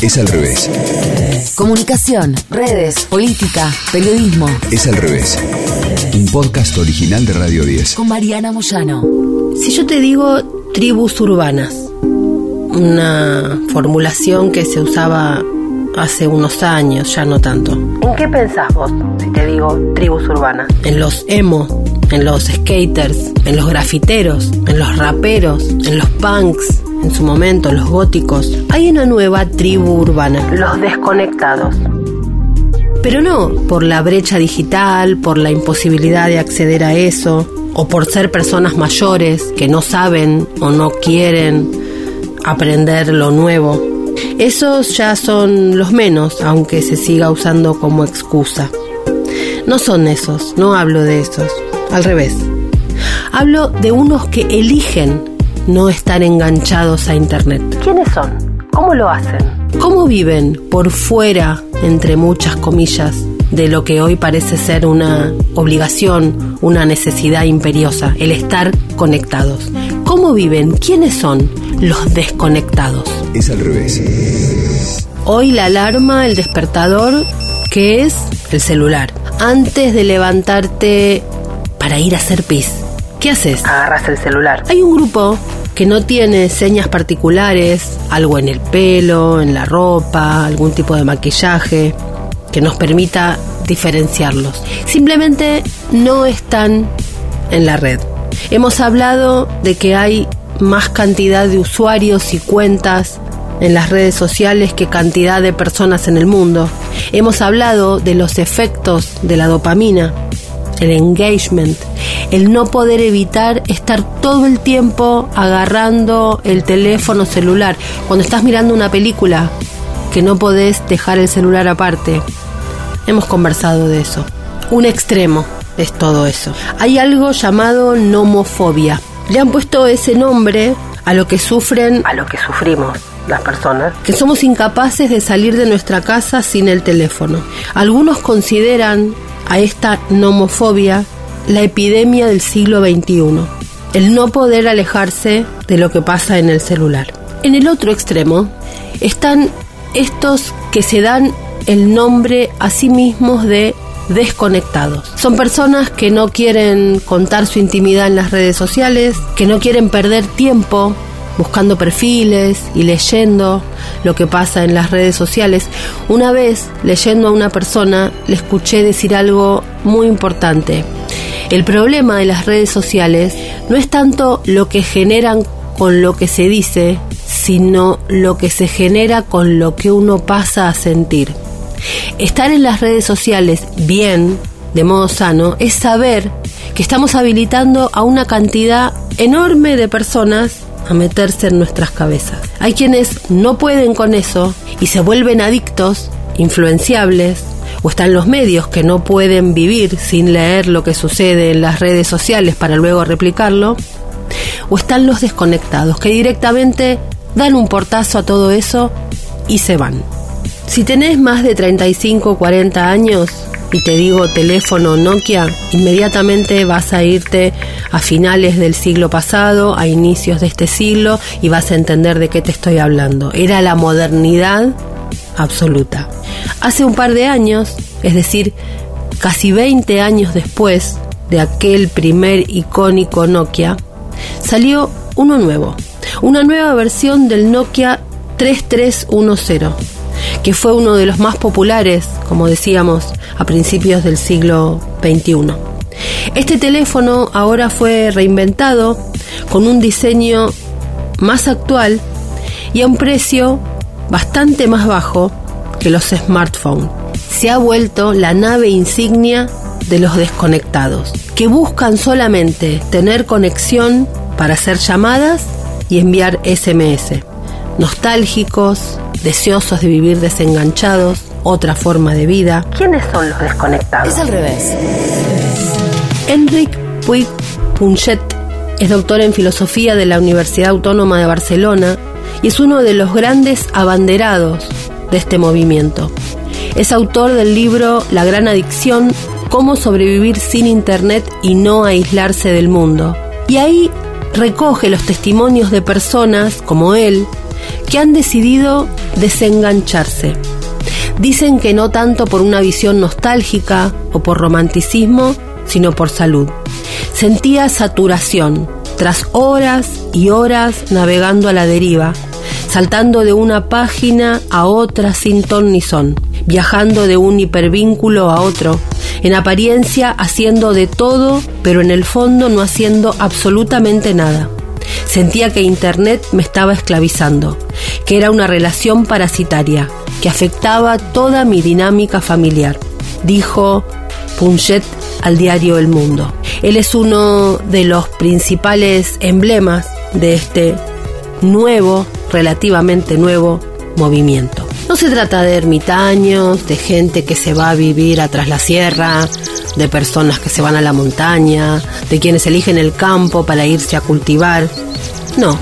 Es al revés. Comunicación, redes, política, periodismo. Es al revés. Un podcast original de Radio 10. Con Mariana Moyano. Si yo te digo tribus urbanas, una formulación que se usaba hace unos años, ya no tanto. ¿En qué pensás vos si te digo tribus urbanas? En los emo, en los skaters, en los grafiteros, en los raperos, en los punks, en su momento los góticos. Hay una nueva tribu urbana, los desconectados. Pero no por la brecha digital, por la imposibilidad de acceder a eso, o por ser personas mayores que no saben o no quieren aprender lo nuevo. Esos ya son los menos, aunque se siga usando como excusa. No son esos, no hablo de esos, al revés. Hablo de unos que eligen no estar enganchados a Internet. ¿Quiénes son? ¿Cómo lo hacen? ¿Cómo viven por fuera, entre muchas comillas, de lo que hoy parece ser una obligación, una necesidad imperiosa, el estar conectados? ¿Cómo viven? ¿Quiénes son los desconectados? Es al revés. Hoy la alarma, el despertador, que es el celular. Antes de levantarte para ir a hacer pis, ¿qué haces? Agarras el celular. Hay un grupo que no tiene señas particulares, algo en el pelo, en la ropa, algún tipo de maquillaje que nos permita diferenciarlos. Simplemente no están en la red. Hemos hablado de que hay más cantidad de usuarios y cuentas en las redes sociales que cantidad de personas en el mundo. Hemos hablado de los efectos de la dopamina, el engagement, el no poder evitar estar todo el tiempo agarrando el teléfono celular. Cuando estás mirando una película, que no podés dejar el celular aparte. Hemos conversado de eso. Un extremo es todo eso. Hay algo llamado nomofobia. Le han puesto ese nombre a lo que sufren, a lo que sufrimos las personas, que somos incapaces de salir de nuestra casa sin el teléfono. Algunos consideran a esta nomofobia la epidemia del siglo XXI, el no poder alejarse de lo que pasa en el celular. En el otro extremo están estos que se dan el nombre a sí mismos de desconectados. Son personas que no quieren contar su intimidad en las redes sociales, que no quieren perder tiempo buscando perfiles y leyendo lo que pasa en las redes sociales. Una vez, leyendo a una persona, le escuché decir algo muy importante. El problema de las redes sociales no es tanto lo que generan con lo que se dice, sino lo que se genera con lo que uno pasa a sentir. Estar en las redes sociales bien, de modo sano, es saber que estamos habilitando a una cantidad enorme de personas a meterse en nuestras cabezas. Hay quienes no pueden con eso y se vuelven adictos, influenciables, o están los medios que no pueden vivir sin leer lo que sucede en las redes sociales para luego replicarlo, o están los desconectados que directamente dan un portazo a todo eso y se van. Si tenés más de 35 o 40 años, y te digo teléfono Nokia, inmediatamente vas a irte a finales del siglo pasado, a inicios de este siglo, y vas a entender de qué te estoy hablando. Era la modernidad absoluta. Hace un par de años, es decir, casi 20 años después de aquel primer icónico Nokia, salió uno nuevo, una nueva versión del Nokia 3310 que fue uno de los más populares, como decíamos, a principios del siglo XXI. Este teléfono ahora fue reinventado con un diseño más actual y a un precio bastante más bajo que los smartphones. Se ha vuelto la nave insignia de los desconectados, que buscan solamente tener conexión para hacer llamadas y enviar SMS. Nostálgicos, deseosos de vivir desenganchados, otra forma de vida. ¿Quiénes son los desconectados? Es al revés. Enric Puig Punchet es doctor en filosofía de la Universidad Autónoma de Barcelona y es uno de los grandes abanderados de este movimiento. Es autor del libro La gran adicción, cómo sobrevivir sin Internet y no aislarse del mundo. Y ahí recoge los testimonios de personas como él que han decidido desengancharse. Dicen que no tanto por una visión nostálgica o por romanticismo, sino por salud. Sentía saturación, tras horas y horas navegando a la deriva, saltando de una página a otra sin ton ni son, viajando de un hipervínculo a otro, en apariencia haciendo de todo, pero en el fondo no haciendo absolutamente nada. Sentía que Internet me estaba esclavizando, que era una relación parasitaria, que afectaba toda mi dinámica familiar, dijo Punchet al diario El Mundo. Él es uno de los principales emblemas de este nuevo, relativamente nuevo movimiento. No se trata de ermitaños, de gente que se va a vivir atrás la sierra, de personas que se van a la montaña, de quienes eligen el campo para irse a cultivar. No,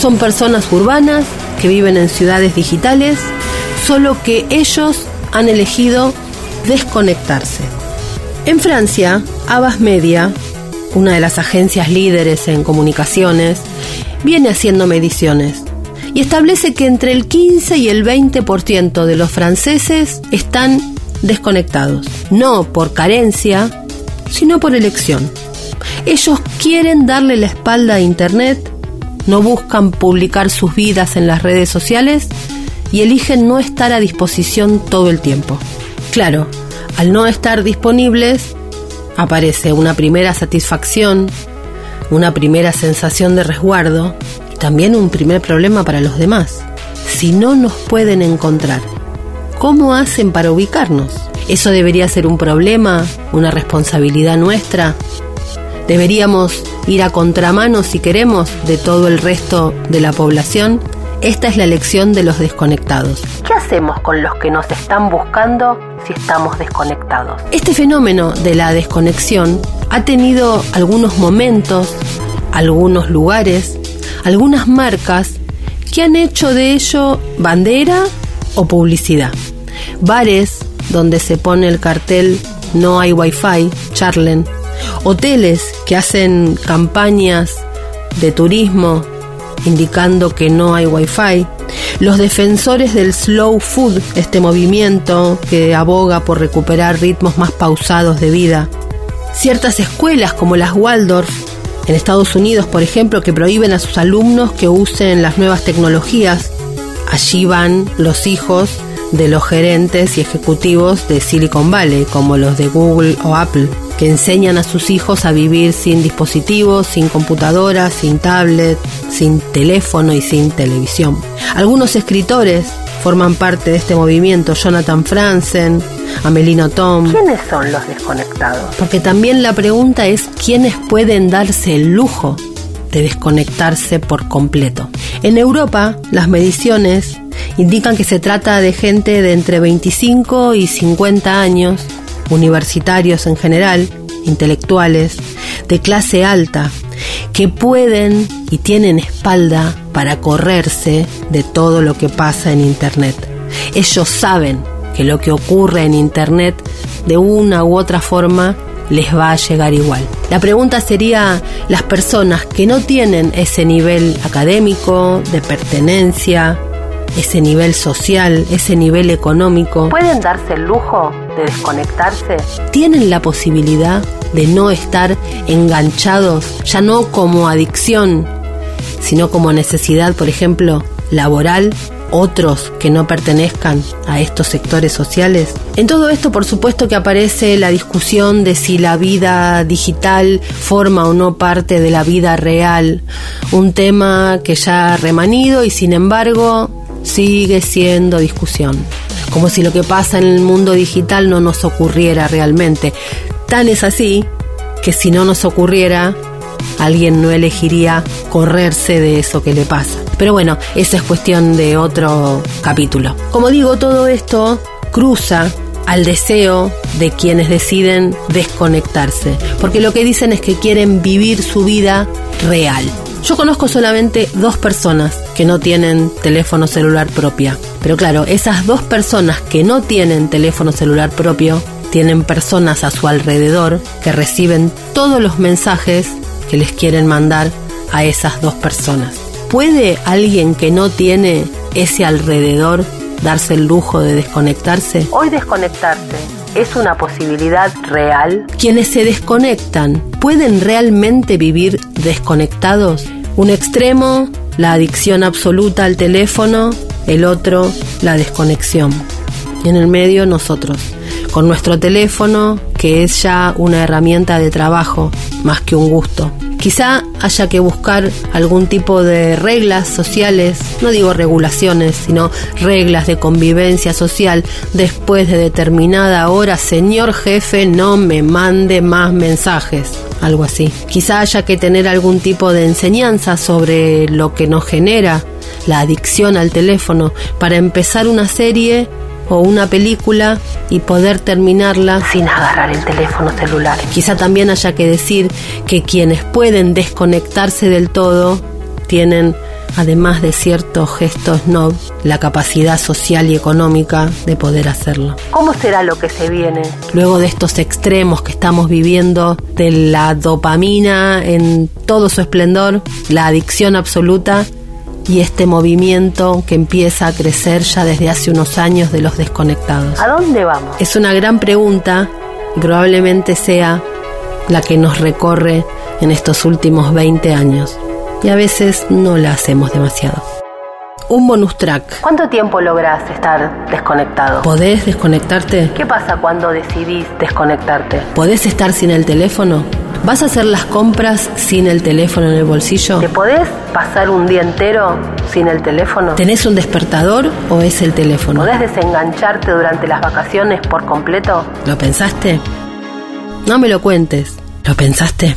son personas urbanas que viven en ciudades digitales, solo que ellos han elegido desconectarse. En Francia, Abbas Media, una de las agencias líderes en comunicaciones, viene haciendo mediciones y establece que entre el 15 y el 20% de los franceses están desconectados, no por carencia, sino por elección. Ellos quieren darle la espalda a Internet, no buscan publicar sus vidas en las redes sociales y eligen no estar a disposición todo el tiempo. Claro, al no estar disponibles, aparece una primera satisfacción, una primera sensación de resguardo también un primer problema para los demás. Si no nos pueden encontrar, ¿cómo hacen para ubicarnos? ¿Eso debería ser un problema, una responsabilidad nuestra? ¿Deberíamos ir a contramano si queremos de todo el resto de la población? Esta es la lección de los desconectados. ¿Qué hacemos con los que nos están buscando si estamos desconectados? Este fenómeno de la desconexión ha tenido algunos momentos, algunos lugares, algunas marcas que han hecho de ello bandera o publicidad. Bares donde se pone el cartel no hay wifi, charlen. Hoteles que hacen campañas de turismo indicando que no hay wifi. Los defensores del slow food, este movimiento que aboga por recuperar ritmos más pausados de vida. Ciertas escuelas como las Waldorf, en Estados Unidos por ejemplo, que prohíben a sus alumnos que usen las nuevas tecnologías. Allí van los hijos de los gerentes y ejecutivos de Silicon Valley, como los de Google o Apple que enseñan a sus hijos a vivir sin dispositivos, sin computadora, sin tablet, sin teléfono y sin televisión. Algunos escritores forman parte de este movimiento, Jonathan Franzen, Amelino Tom. ¿Quiénes son los desconectados? Porque también la pregunta es quiénes pueden darse el lujo de desconectarse por completo. En Europa, las mediciones indican que se trata de gente de entre 25 y 50 años universitarios en general, intelectuales, de clase alta, que pueden y tienen espalda para correrse de todo lo que pasa en Internet. Ellos saben que lo que ocurre en Internet de una u otra forma les va a llegar igual. La pregunta sería, las personas que no tienen ese nivel académico, de pertenencia, ese nivel social, ese nivel económico, ¿pueden darse el lujo de desconectarse? ¿Tienen la posibilidad de no estar enganchados, ya no como adicción, sino como necesidad, por ejemplo, laboral? otros que no pertenezcan a estos sectores sociales. En todo esto, por supuesto que aparece la discusión de si la vida digital forma o no parte de la vida real, un tema que ya ha remanido y sin embargo sigue siendo discusión. Como si lo que pasa en el mundo digital no nos ocurriera realmente. Tan es así que si no nos ocurriera, alguien no elegiría correrse de eso que le pasa. Pero bueno, esa es cuestión de otro capítulo. Como digo, todo esto cruza al deseo de quienes deciden desconectarse, porque lo que dicen es que quieren vivir su vida real. Yo conozco solamente dos personas que no tienen teléfono celular propia. Pero claro, esas dos personas que no tienen teléfono celular propio tienen personas a su alrededor que reciben todos los mensajes que les quieren mandar a esas dos personas. ¿Puede alguien que no tiene ese alrededor darse el lujo de desconectarse? Hoy desconectarse es una posibilidad real. Quienes se desconectan, ¿pueden realmente vivir desconectados? Un extremo, la adicción absoluta al teléfono, el otro, la desconexión. Y en el medio nosotros, con nuestro teléfono, que es ya una herramienta de trabajo más que un gusto. Quizá haya que buscar algún tipo de reglas sociales, no digo regulaciones, sino reglas de convivencia social después de determinada hora, señor jefe, no me mande más mensajes, algo así. Quizá haya que tener algún tipo de enseñanza sobre lo que nos genera la adicción al teléfono para empezar una serie o una película y poder terminarla sin agarrar el teléfono celular. Quizá también haya que decir que quienes pueden desconectarse del todo tienen además de ciertos gestos no, la capacidad social y económica de poder hacerlo. ¿Cómo será lo que se viene? Luego de estos extremos que estamos viviendo, de la dopamina en todo su esplendor, la adicción absoluta y este movimiento que empieza a crecer ya desde hace unos años de los desconectados. ¿A dónde vamos? Es una gran pregunta y probablemente sea la que nos recorre en estos últimos 20 años y a veces no la hacemos demasiado. Un bonus track. ¿Cuánto tiempo logras estar desconectado? ¿Podés desconectarte? ¿Qué pasa cuando decidís desconectarte? ¿Podés estar sin el teléfono? ¿Vas a hacer las compras sin el teléfono en el bolsillo? ¿Te podés pasar un día entero sin el teléfono? ¿Tenés un despertador o es el teléfono? ¿Podés desengancharte durante las vacaciones por completo? ¿Lo pensaste? No me lo cuentes. ¿Lo pensaste?